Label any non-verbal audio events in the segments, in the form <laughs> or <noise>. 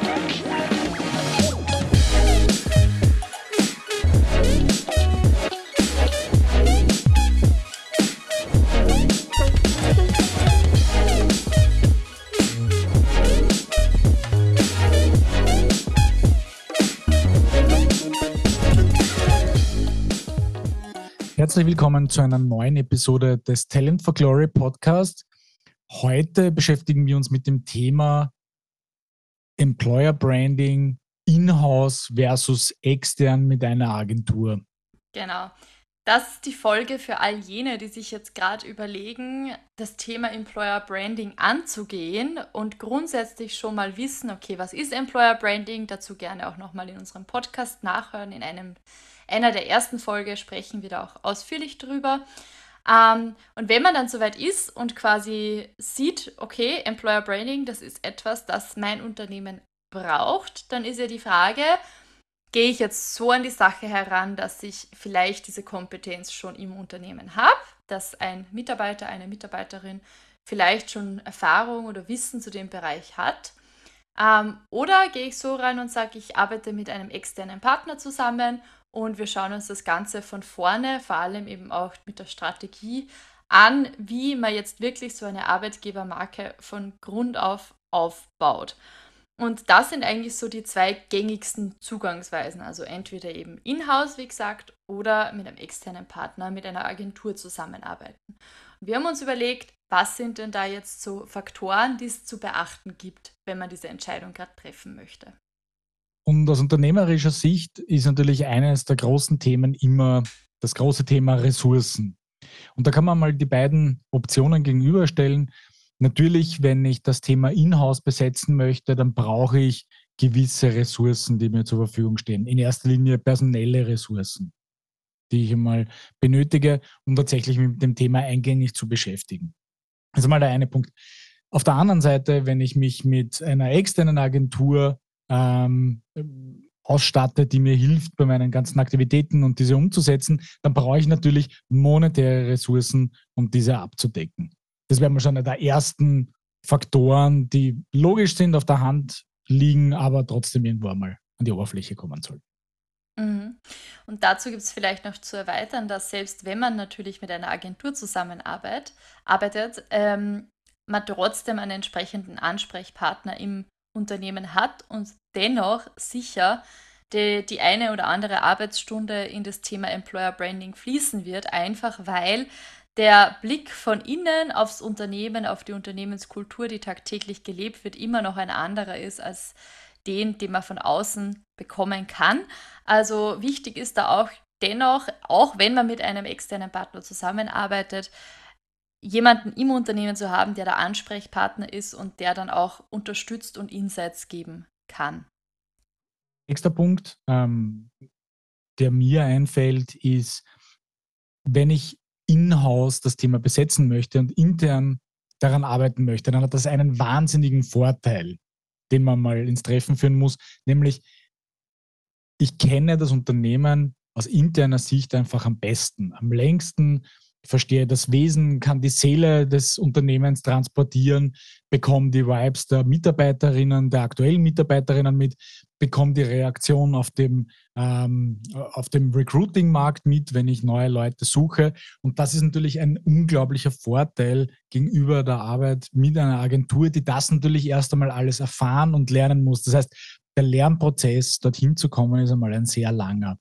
Thank you. Herzlich willkommen zu einer neuen Episode des Talent for Glory Podcast. Heute beschäftigen wir uns mit dem Thema Employer Branding in-house versus extern mit einer Agentur. Genau. Das ist die Folge für all jene, die sich jetzt gerade überlegen, das Thema Employer Branding anzugehen und grundsätzlich schon mal wissen, okay, was ist Employer Branding? Dazu gerne auch nochmal in unserem Podcast nachhören, in einem einer der ersten Folge sprechen wir da auch ausführlich drüber. Ähm, und wenn man dann soweit ist und quasi sieht, okay, Employer Branding, das ist etwas, das mein Unternehmen braucht, dann ist ja die Frage, gehe ich jetzt so an die Sache heran, dass ich vielleicht diese Kompetenz schon im Unternehmen habe, dass ein Mitarbeiter, eine Mitarbeiterin vielleicht schon Erfahrung oder Wissen zu dem Bereich hat. Ähm, oder gehe ich so ran und sage, ich arbeite mit einem externen Partner zusammen und wir schauen uns das Ganze von vorne, vor allem eben auch mit der Strategie an, wie man jetzt wirklich so eine Arbeitgebermarke von Grund auf aufbaut. Und das sind eigentlich so die zwei gängigsten Zugangsweisen. Also entweder eben in-house, wie gesagt, oder mit einem externen Partner, mit einer Agentur zusammenarbeiten. Und wir haben uns überlegt, was sind denn da jetzt so Faktoren, die es zu beachten gibt, wenn man diese Entscheidung gerade treffen möchte. Und aus unternehmerischer Sicht ist natürlich eines der großen Themen immer das große Thema Ressourcen. Und da kann man mal die beiden Optionen gegenüberstellen. Natürlich, wenn ich das Thema Inhouse besetzen möchte, dann brauche ich gewisse Ressourcen, die mir zur Verfügung stehen. In erster Linie personelle Ressourcen, die ich einmal benötige, um tatsächlich mit dem Thema eingängig zu beschäftigen. Das ist mal der eine Punkt. Auf der anderen Seite, wenn ich mich mit einer externen Agentur ähm, ausstatte, die mir hilft bei meinen ganzen Aktivitäten und diese umzusetzen, dann brauche ich natürlich monetäre Ressourcen, um diese abzudecken. Das wäre mal schon einer der ersten Faktoren, die logisch sind, auf der Hand liegen, aber trotzdem irgendwo einmal an die Oberfläche kommen sollten. Mhm. Und dazu gibt es vielleicht noch zu erweitern, dass selbst wenn man natürlich mit einer Agentur zusammenarbeitet, arbeitet, ähm, man trotzdem einen entsprechenden Ansprechpartner im Unternehmen hat und dennoch sicher die, die eine oder andere Arbeitsstunde in das Thema Employer Branding fließen wird, einfach weil der Blick von innen aufs Unternehmen, auf die Unternehmenskultur, die tagtäglich gelebt wird, immer noch ein anderer ist als den, den man von außen bekommen kann. Also wichtig ist da auch dennoch, auch wenn man mit einem externen Partner zusammenarbeitet, jemanden im Unternehmen zu haben, der der Ansprechpartner ist und der dann auch unterstützt und Insights geben kann. Nächster Punkt, ähm, der mir einfällt, ist, wenn ich in-house das Thema besetzen möchte und intern daran arbeiten möchte, dann hat das einen wahnsinnigen Vorteil, den man mal ins Treffen führen muss, nämlich ich kenne das Unternehmen aus interner Sicht einfach am besten, am längsten, verstehe das Wesen, kann die Seele des Unternehmens transportieren, bekomme die Vibes der Mitarbeiterinnen, der aktuellen Mitarbeiterinnen mit, bekomme die Reaktion auf dem, ähm, auf dem Recruiting-Markt mit, wenn ich neue Leute suche. Und das ist natürlich ein unglaublicher Vorteil gegenüber der Arbeit mit einer Agentur, die das natürlich erst einmal alles erfahren und lernen muss. Das heißt, der Lernprozess, dorthin zu kommen, ist einmal ein sehr langer.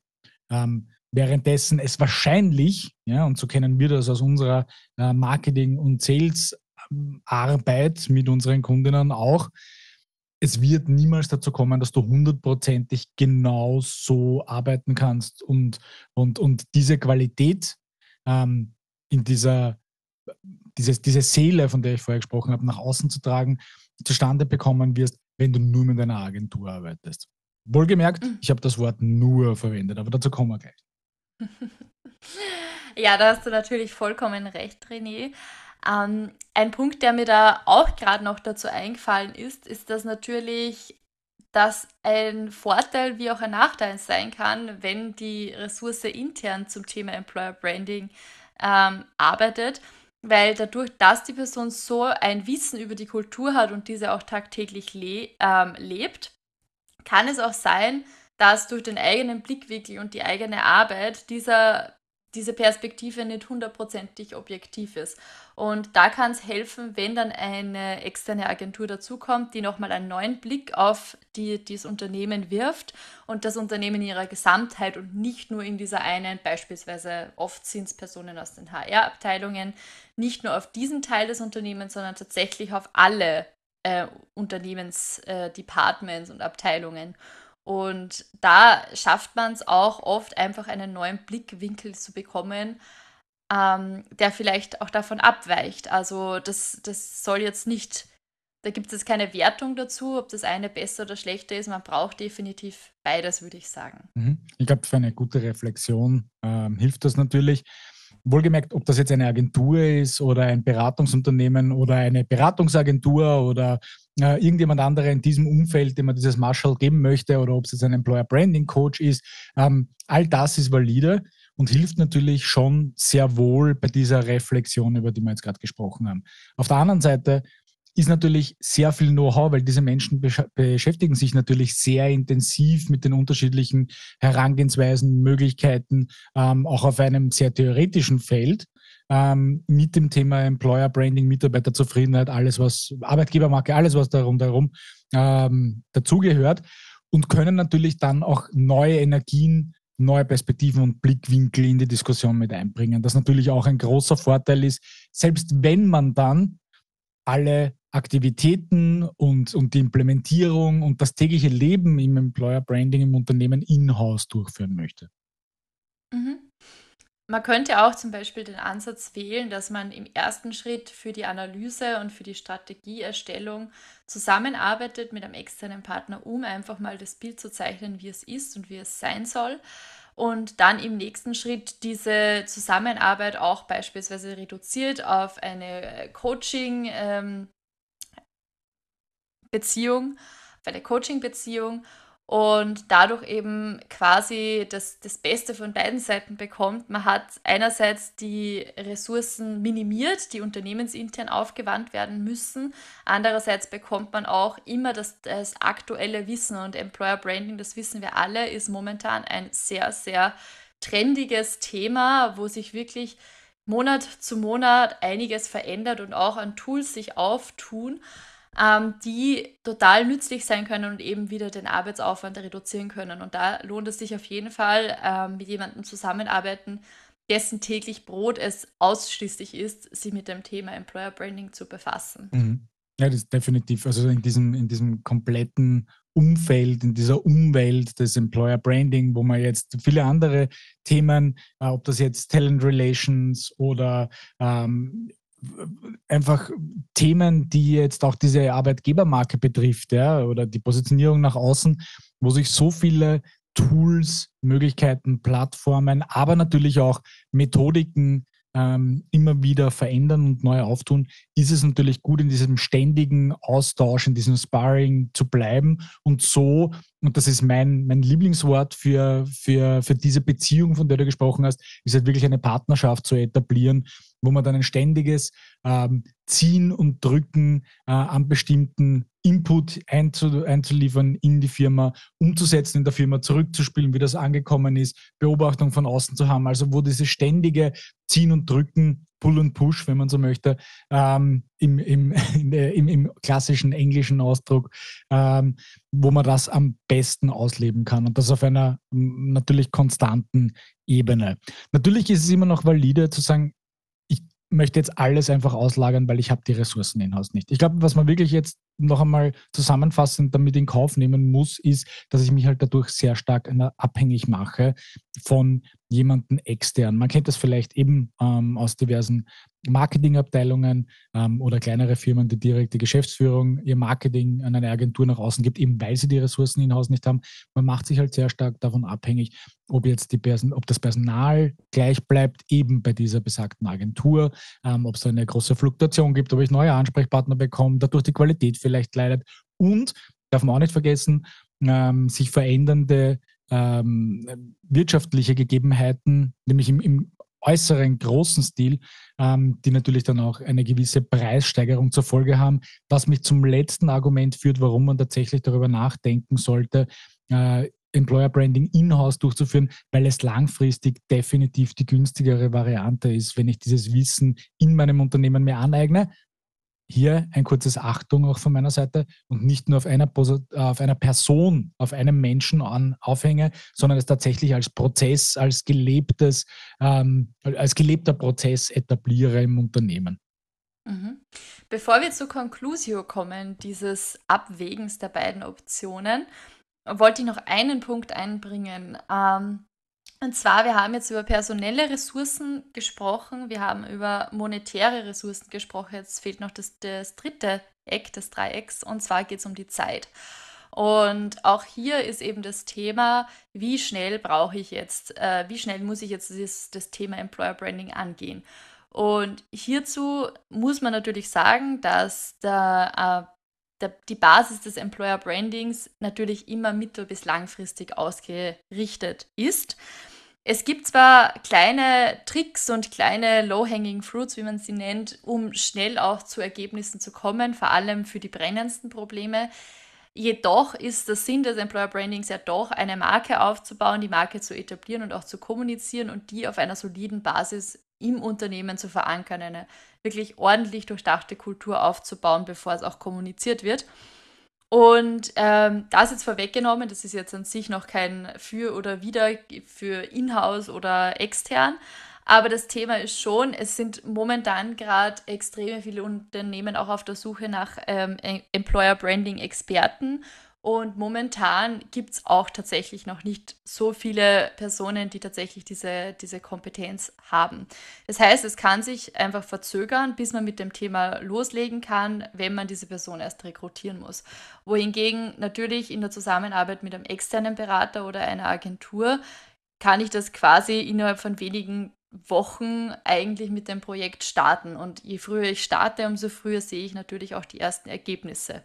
Ähm, währenddessen es wahrscheinlich, ja, und so kennen wir das aus unserer äh, Marketing- und Sales-Arbeit mit unseren Kundinnen auch, es wird niemals dazu kommen, dass du hundertprozentig genau so arbeiten kannst und, und, und diese Qualität ähm, in dieser, diese, diese Seele, von der ich vorher gesprochen habe, nach außen zu tragen, zustande bekommen wirst, wenn du nur mit einer Agentur arbeitest. Wohlgemerkt, mhm. ich habe das Wort nur verwendet, aber dazu kommen wir gleich. <laughs> Ja, da hast du natürlich vollkommen recht, René. Ähm, ein Punkt, der mir da auch gerade noch dazu eingefallen ist, ist, dass natürlich das ein Vorteil wie auch ein Nachteil sein kann, wenn die Ressource intern zum Thema Employer Branding ähm, arbeitet. weil dadurch, dass die Person so ein Wissen über die Kultur hat und diese auch tagtäglich le ähm, lebt, kann es auch sein, dass durch den eigenen Blickwinkel und die eigene Arbeit dieser diese Perspektive nicht hundertprozentig objektiv ist. Und da kann es helfen, wenn dann eine externe Agentur dazukommt, die nochmal einen neuen Blick auf die, dieses Unternehmen wirft und das Unternehmen in ihrer Gesamtheit und nicht nur in dieser einen, beispielsweise oft sind es Personen aus den HR-Abteilungen, nicht nur auf diesen Teil des Unternehmens, sondern tatsächlich auf alle äh, Unternehmensdepartments äh, und Abteilungen. Und da schafft man es auch oft einfach einen neuen Blickwinkel zu bekommen, ähm, der vielleicht auch davon abweicht. Also das, das soll jetzt nicht, da gibt es keine Wertung dazu, ob das eine besser oder schlechter ist. Man braucht definitiv beides, würde ich sagen. Mhm. Ich glaube, für eine gute Reflexion ähm, hilft das natürlich. Wohlgemerkt, ob das jetzt eine Agentur ist oder ein Beratungsunternehmen oder eine Beratungsagentur oder äh, irgendjemand anderer in diesem Umfeld, dem man dieses Marshall geben möchte oder ob es jetzt ein Employer Branding Coach ist, ähm, all das ist valide und hilft natürlich schon sehr wohl bei dieser Reflexion, über die wir jetzt gerade gesprochen haben. Auf der anderen Seite ist natürlich sehr viel Know-how, weil diese Menschen beschäftigen sich natürlich sehr intensiv mit den unterschiedlichen Herangehensweisen, Möglichkeiten, ähm, auch auf einem sehr theoretischen Feld ähm, mit dem Thema Employer Branding, Mitarbeiterzufriedenheit, alles was Arbeitgebermarke, alles was darum darum ähm, dazugehört und können natürlich dann auch neue Energien neue Perspektiven und Blickwinkel in die Diskussion mit einbringen. Das natürlich auch ein großer Vorteil ist, selbst wenn man dann alle Aktivitäten und, und die Implementierung und das tägliche Leben im Employer Branding im Unternehmen in-house durchführen möchte. Mhm. Man könnte auch zum Beispiel den Ansatz wählen, dass man im ersten Schritt für die Analyse und für die Strategieerstellung zusammenarbeitet mit einem externen Partner, um einfach mal das Bild zu zeichnen, wie es ist und wie es sein soll. Und dann im nächsten Schritt diese Zusammenarbeit auch beispielsweise reduziert auf eine Coaching, ähm, Beziehung, auf eine Coaching-Beziehung und dadurch eben quasi das, das Beste von beiden Seiten bekommt. Man hat einerseits die Ressourcen minimiert, die unternehmensintern aufgewandt werden müssen. Andererseits bekommt man auch immer das, das aktuelle Wissen und Employer Branding, das wissen wir alle, ist momentan ein sehr, sehr trendiges Thema, wo sich wirklich Monat zu Monat einiges verändert und auch an Tools sich auftun ähm, die total nützlich sein können und eben wieder den Arbeitsaufwand reduzieren können. Und da lohnt es sich auf jeden Fall, ähm, mit jemandem zusammenarbeiten, dessen täglich Brot es ausschließlich ist, sich mit dem Thema Employer Branding zu befassen. Mhm. Ja, das ist definitiv. Also in diesem, in diesem kompletten Umfeld, in dieser Umwelt des Employer Branding, wo man jetzt viele andere Themen, äh, ob das jetzt Talent Relations oder ähm, einfach Themen, die jetzt auch diese Arbeitgebermarke betrifft, ja, oder die Positionierung nach außen, wo sich so viele Tools, Möglichkeiten, Plattformen, aber natürlich auch Methodiken ähm, immer wieder verändern und neu auftun, ist es natürlich gut, in diesem ständigen Austausch, in diesem Sparring zu bleiben und so, und das ist mein, mein Lieblingswort für, für, für diese Beziehung, von der du gesprochen hast, ist halt wirklich eine Partnerschaft zu etablieren, wo man dann ein ständiges ähm, Ziehen und Drücken äh, an bestimmten Input einzu, einzuliefern in die Firma, umzusetzen in der Firma, zurückzuspielen, wie das angekommen ist, Beobachtung von außen zu haben. Also wo dieses ständige Ziehen und Drücken, Pull und Push, wenn man so möchte, ähm, im, im, <laughs> im, im, klassischen englischen Ausdruck, ähm, wo man das am besten ausleben kann und das auf einer natürlich konstanten Ebene. Natürlich ist es immer noch valide zu sagen, möchte jetzt alles einfach auslagern, weil ich habe die Ressourcen in-house nicht. Ich glaube, was man wirklich jetzt noch einmal zusammenfassend damit in Kauf nehmen muss, ist, dass ich mich halt dadurch sehr stark abhängig mache von jemandem extern. Man kennt das vielleicht eben ähm, aus diversen Marketingabteilungen ähm, oder kleinere Firmen, die direkt die Geschäftsführung, ihr Marketing an eine Agentur nach außen gibt, eben weil sie die Ressourcen in-house nicht haben. Man macht sich halt sehr stark davon abhängig, ob jetzt die Person, ob das Personal gleich bleibt, eben bei dieser besagten Agentur, ähm, ob es eine große Fluktuation gibt, ob ich neue Ansprechpartner bekomme, dadurch die Qualität vielleicht leidet und darf man auch nicht vergessen, ähm, sich verändernde ähm, wirtschaftliche Gegebenheiten, nämlich im, im äußeren großen Stil, ähm, die natürlich dann auch eine gewisse Preissteigerung zur Folge haben, was mich zum letzten Argument führt, warum man tatsächlich darüber nachdenken sollte, äh, Employer Branding in-house durchzuführen, weil es langfristig definitiv die günstigere Variante ist, wenn ich dieses Wissen in meinem Unternehmen mir aneigne hier ein kurzes Achtung auch von meiner Seite und nicht nur auf einer, auf einer Person, auf einem Menschen an, aufhänge, sondern es tatsächlich als Prozess, als gelebtes, ähm, als gelebter Prozess etabliere im Unternehmen. Mhm. Bevor wir zur Conclusio kommen, dieses Abwägens der beiden Optionen, wollte ich noch einen Punkt einbringen. Ähm, und zwar, wir haben jetzt über personelle Ressourcen gesprochen, wir haben über monetäre Ressourcen gesprochen. Jetzt fehlt noch das, das dritte Eck des Dreiecks und zwar geht es um die Zeit. Und auch hier ist eben das Thema, wie schnell brauche ich jetzt, äh, wie schnell muss ich jetzt das, das Thema Employer Branding angehen. Und hierzu muss man natürlich sagen, dass der, äh, der, die Basis des Employer Brandings natürlich immer mittel- bis langfristig ausgerichtet ist. Es gibt zwar kleine Tricks und kleine Low-Hanging Fruits, wie man sie nennt, um schnell auch zu Ergebnissen zu kommen, vor allem für die brennendsten Probleme. Jedoch ist der Sinn des Employer Brandings ja doch, eine Marke aufzubauen, die Marke zu etablieren und auch zu kommunizieren und die auf einer soliden Basis im Unternehmen zu verankern, eine wirklich ordentlich durchdachte Kultur aufzubauen, bevor es auch kommuniziert wird. Und ähm, das jetzt vorweggenommen, das ist jetzt an sich noch kein Für oder Wider für Inhouse oder extern. Aber das Thema ist schon, es sind momentan gerade extrem viele Unternehmen auch auf der Suche nach ähm, Employer Branding Experten und momentan gibt es auch tatsächlich noch nicht so viele Personen, die tatsächlich diese, diese Kompetenz haben. Das heißt, es kann sich einfach verzögern, bis man mit dem Thema loslegen kann, wenn man diese Person erst rekrutieren muss. Wohingegen natürlich in der Zusammenarbeit mit einem externen Berater oder einer Agentur kann ich das quasi innerhalb von wenigen Wochen eigentlich mit dem Projekt starten. Und je früher ich starte, umso früher sehe ich natürlich auch die ersten Ergebnisse.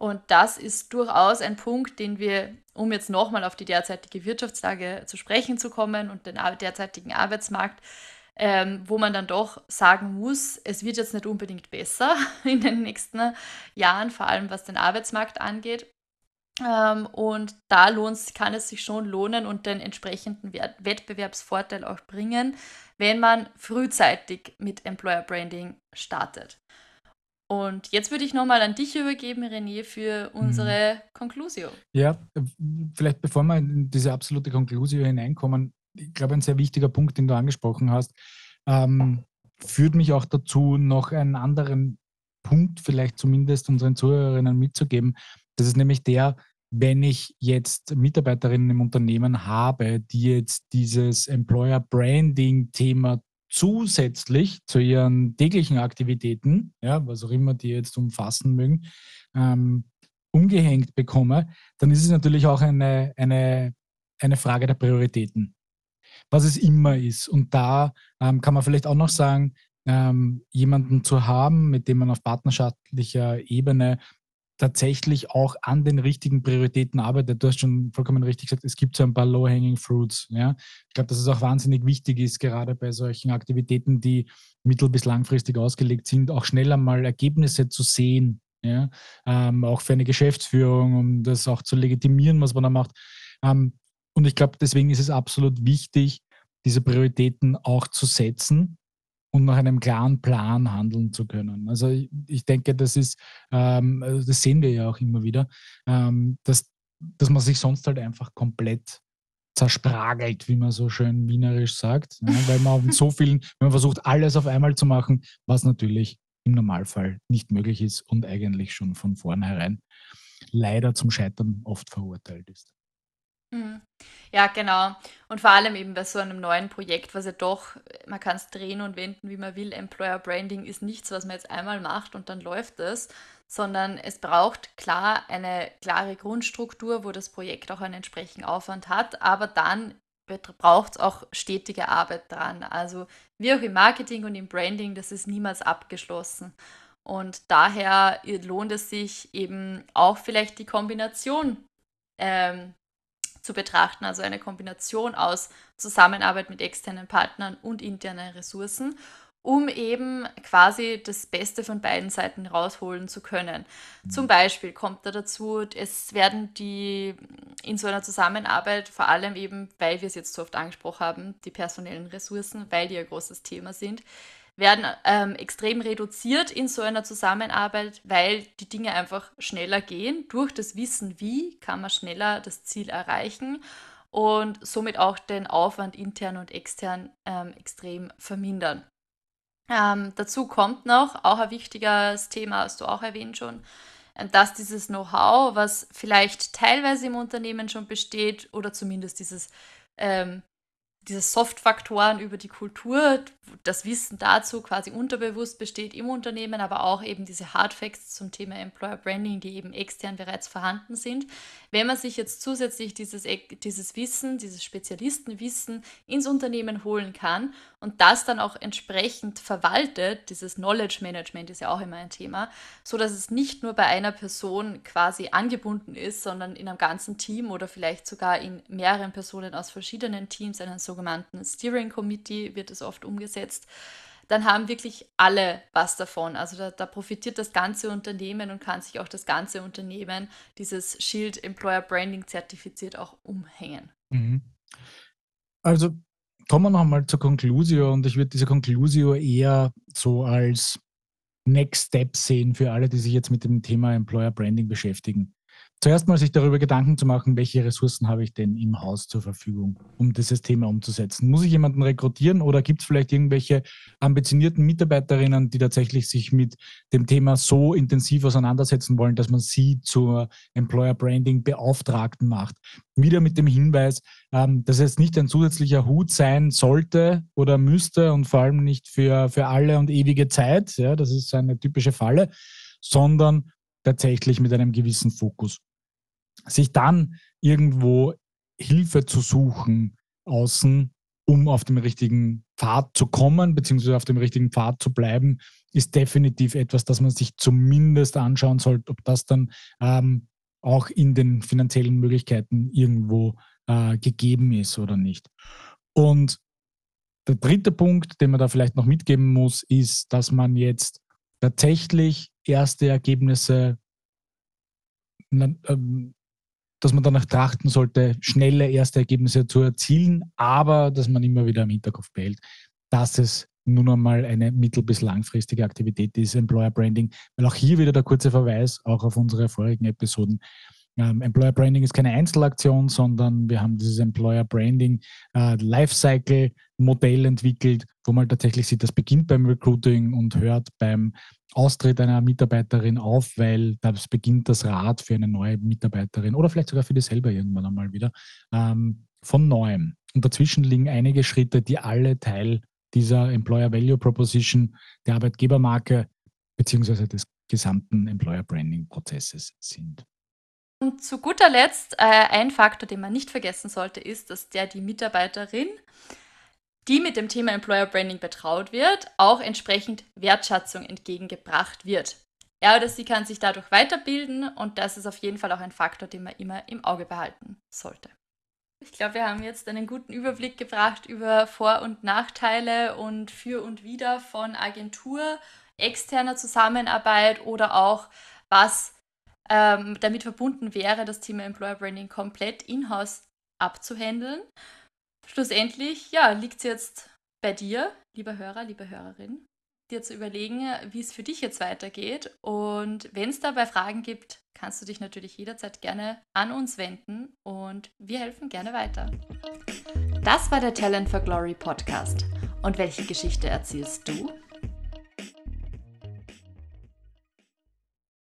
Und das ist durchaus ein Punkt, den wir, um jetzt nochmal auf die derzeitige Wirtschaftslage zu sprechen zu kommen und den derzeitigen Arbeitsmarkt, ähm, wo man dann doch sagen muss, es wird jetzt nicht unbedingt besser <laughs> in den nächsten Jahren, vor allem was den Arbeitsmarkt angeht. Ähm, und da lohnt, kann es sich schon lohnen und den entsprechenden Wettbewerbsvorteil auch bringen, wenn man frühzeitig mit Employer Branding startet. Und jetzt würde ich nochmal an dich übergeben, René, für unsere mhm. Conclusio. Ja, vielleicht bevor wir in diese absolute Conclusio hineinkommen, ich glaube, ein sehr wichtiger Punkt, den du angesprochen hast, ähm, führt mich auch dazu, noch einen anderen Punkt vielleicht zumindest unseren Zuhörerinnen mitzugeben. Das ist nämlich der, wenn ich jetzt Mitarbeiterinnen im Unternehmen habe, die jetzt dieses Employer Branding Thema zusätzlich zu ihren täglichen Aktivitäten, ja, was auch immer die jetzt umfassen mögen, ähm, umgehängt bekomme, dann ist es natürlich auch eine, eine, eine Frage der Prioritäten, was es immer ist. Und da ähm, kann man vielleicht auch noch sagen, ähm, jemanden zu haben, mit dem man auf partnerschaftlicher Ebene tatsächlich auch an den richtigen Prioritäten arbeitet. Du hast schon vollkommen richtig gesagt, es gibt so ein paar Low-Hanging Fruits. Ja? Ich glaube, dass es auch wahnsinnig wichtig ist, gerade bei solchen Aktivitäten, die mittel- bis langfristig ausgelegt sind, auch schnell einmal Ergebnisse zu sehen. Ja? Ähm, auch für eine Geschäftsführung, um das auch zu legitimieren, was man da macht. Ähm, und ich glaube, deswegen ist es absolut wichtig, diese Prioritäten auch zu setzen und nach einem klaren Plan handeln zu können. Also ich, ich denke, das ist, ähm, also das sehen wir ja auch immer wieder, ähm, dass, dass man sich sonst halt einfach komplett zerspragelt, wie man so schön wienerisch sagt, ja, weil man so vielen, wenn man versucht, alles auf einmal zu machen, was natürlich im Normalfall nicht möglich ist und eigentlich schon von vornherein leider zum Scheitern oft verurteilt ist. Mhm. Ja, genau. Und vor allem eben bei so einem neuen Projekt, was ja doch, man kann es drehen und wenden, wie man will. Employer Branding ist nichts, was man jetzt einmal macht und dann läuft es, sondern es braucht klar eine klare Grundstruktur, wo das Projekt auch einen entsprechenden Aufwand hat, aber dann braucht es auch stetige Arbeit dran. Also wie auch im Marketing und im Branding, das ist niemals abgeschlossen. Und daher lohnt es sich eben auch vielleicht die Kombination ähm, zu betrachten, also eine Kombination aus Zusammenarbeit mit externen Partnern und internen Ressourcen, um eben quasi das Beste von beiden Seiten rausholen zu können. Zum Beispiel kommt da dazu, es werden die in so einer Zusammenarbeit vor allem eben, weil wir es jetzt so oft angesprochen haben, die personellen Ressourcen, weil die ein großes Thema sind, werden ähm, extrem reduziert in so einer Zusammenarbeit, weil die Dinge einfach schneller gehen. Durch das Wissen, wie kann man schneller das Ziel erreichen und somit auch den Aufwand intern und extern ähm, extrem vermindern. Ähm, dazu kommt noch, auch ein wichtiges Thema, hast du auch erwähnt schon, äh, dass dieses Know-how, was vielleicht teilweise im Unternehmen schon besteht, oder zumindest dieses ähm, diese Soft-Faktoren über die Kultur, das Wissen dazu quasi unterbewusst besteht im Unternehmen, aber auch eben diese Hard Facts zum Thema Employer Branding, die eben extern bereits vorhanden sind. Wenn man sich jetzt zusätzlich dieses, dieses Wissen, dieses Spezialistenwissen ins Unternehmen holen kann und das dann auch entsprechend verwaltet, dieses Knowledge Management ist ja auch immer ein Thema, so dass es nicht nur bei einer Person quasi angebunden ist, sondern in einem ganzen Team oder vielleicht sogar in mehreren Personen aus verschiedenen Teams, einen sogenannten Steering Committee wird es oft umgesetzt, dann haben wirklich alle was davon. Also da, da, profitiert das ganze Unternehmen und kann sich auch das ganze Unternehmen dieses Shield Employer Branding zertifiziert auch umhängen. Mhm. Also kommen wir nochmal zur Conclusio und ich würde diese Conclusio eher so als Next Step sehen für alle, die sich jetzt mit dem Thema Employer Branding beschäftigen zuerst mal sich darüber Gedanken zu machen, welche Ressourcen habe ich denn im Haus zur Verfügung, um dieses Thema umzusetzen. Muss ich jemanden rekrutieren oder gibt es vielleicht irgendwelche ambitionierten Mitarbeiterinnen, die tatsächlich sich mit dem Thema so intensiv auseinandersetzen wollen, dass man sie zur Employer Branding Beauftragten macht? Wieder mit dem Hinweis, ähm, dass es nicht ein zusätzlicher Hut sein sollte oder müsste und vor allem nicht für, für alle und ewige Zeit, ja, das ist eine typische Falle, sondern tatsächlich mit einem gewissen Fokus sich dann irgendwo Hilfe zu suchen außen, um auf dem richtigen Pfad zu kommen, beziehungsweise auf dem richtigen Pfad zu bleiben, ist definitiv etwas, das man sich zumindest anschauen sollte, ob das dann ähm, auch in den finanziellen Möglichkeiten irgendwo äh, gegeben ist oder nicht. Und der dritte Punkt, den man da vielleicht noch mitgeben muss, ist, dass man jetzt tatsächlich erste Ergebnisse ähm, dass man danach trachten sollte, schnelle erste Ergebnisse zu erzielen, aber dass man immer wieder im Hinterkopf behält, dass es nun einmal eine mittel- bis langfristige Aktivität ist, Employer Branding, weil auch hier wieder der kurze Verweis, auch auf unsere vorigen Episoden, ähm, Employer Branding ist keine Einzelaktion, sondern wir haben dieses Employer Branding äh, Lifecycle Modell entwickelt, wo man tatsächlich sieht, das beginnt beim Recruiting und hört beim Austritt einer Mitarbeiterin auf, weil das beginnt das Rad für eine neue Mitarbeiterin oder vielleicht sogar für die selber irgendwann einmal wieder ähm, von neuem. Und dazwischen liegen einige Schritte, die alle Teil dieser Employer Value Proposition, der Arbeitgebermarke beziehungsweise des gesamten Employer Branding Prozesses sind. Und zu guter Letzt, äh, ein Faktor, den man nicht vergessen sollte, ist, dass der die Mitarbeiterin, die mit dem Thema Employer Branding betraut wird, auch entsprechend Wertschätzung entgegengebracht wird. Er oder sie kann sich dadurch weiterbilden und das ist auf jeden Fall auch ein Faktor, den man immer im Auge behalten sollte. Ich glaube, wir haben jetzt einen guten Überblick gebracht über Vor- und Nachteile und für und wider von Agentur, externer Zusammenarbeit oder auch was ähm, damit verbunden wäre, das Thema Employer Branding komplett in-house abzuhandeln. Schlussendlich, ja, liegt es jetzt bei dir, lieber Hörer, liebe Hörerin, dir zu überlegen, wie es für dich jetzt weitergeht. Und wenn es dabei Fragen gibt, kannst du dich natürlich jederzeit gerne an uns wenden und wir helfen gerne weiter. Das war der Talent for Glory Podcast. Und welche Geschichte erzählst du?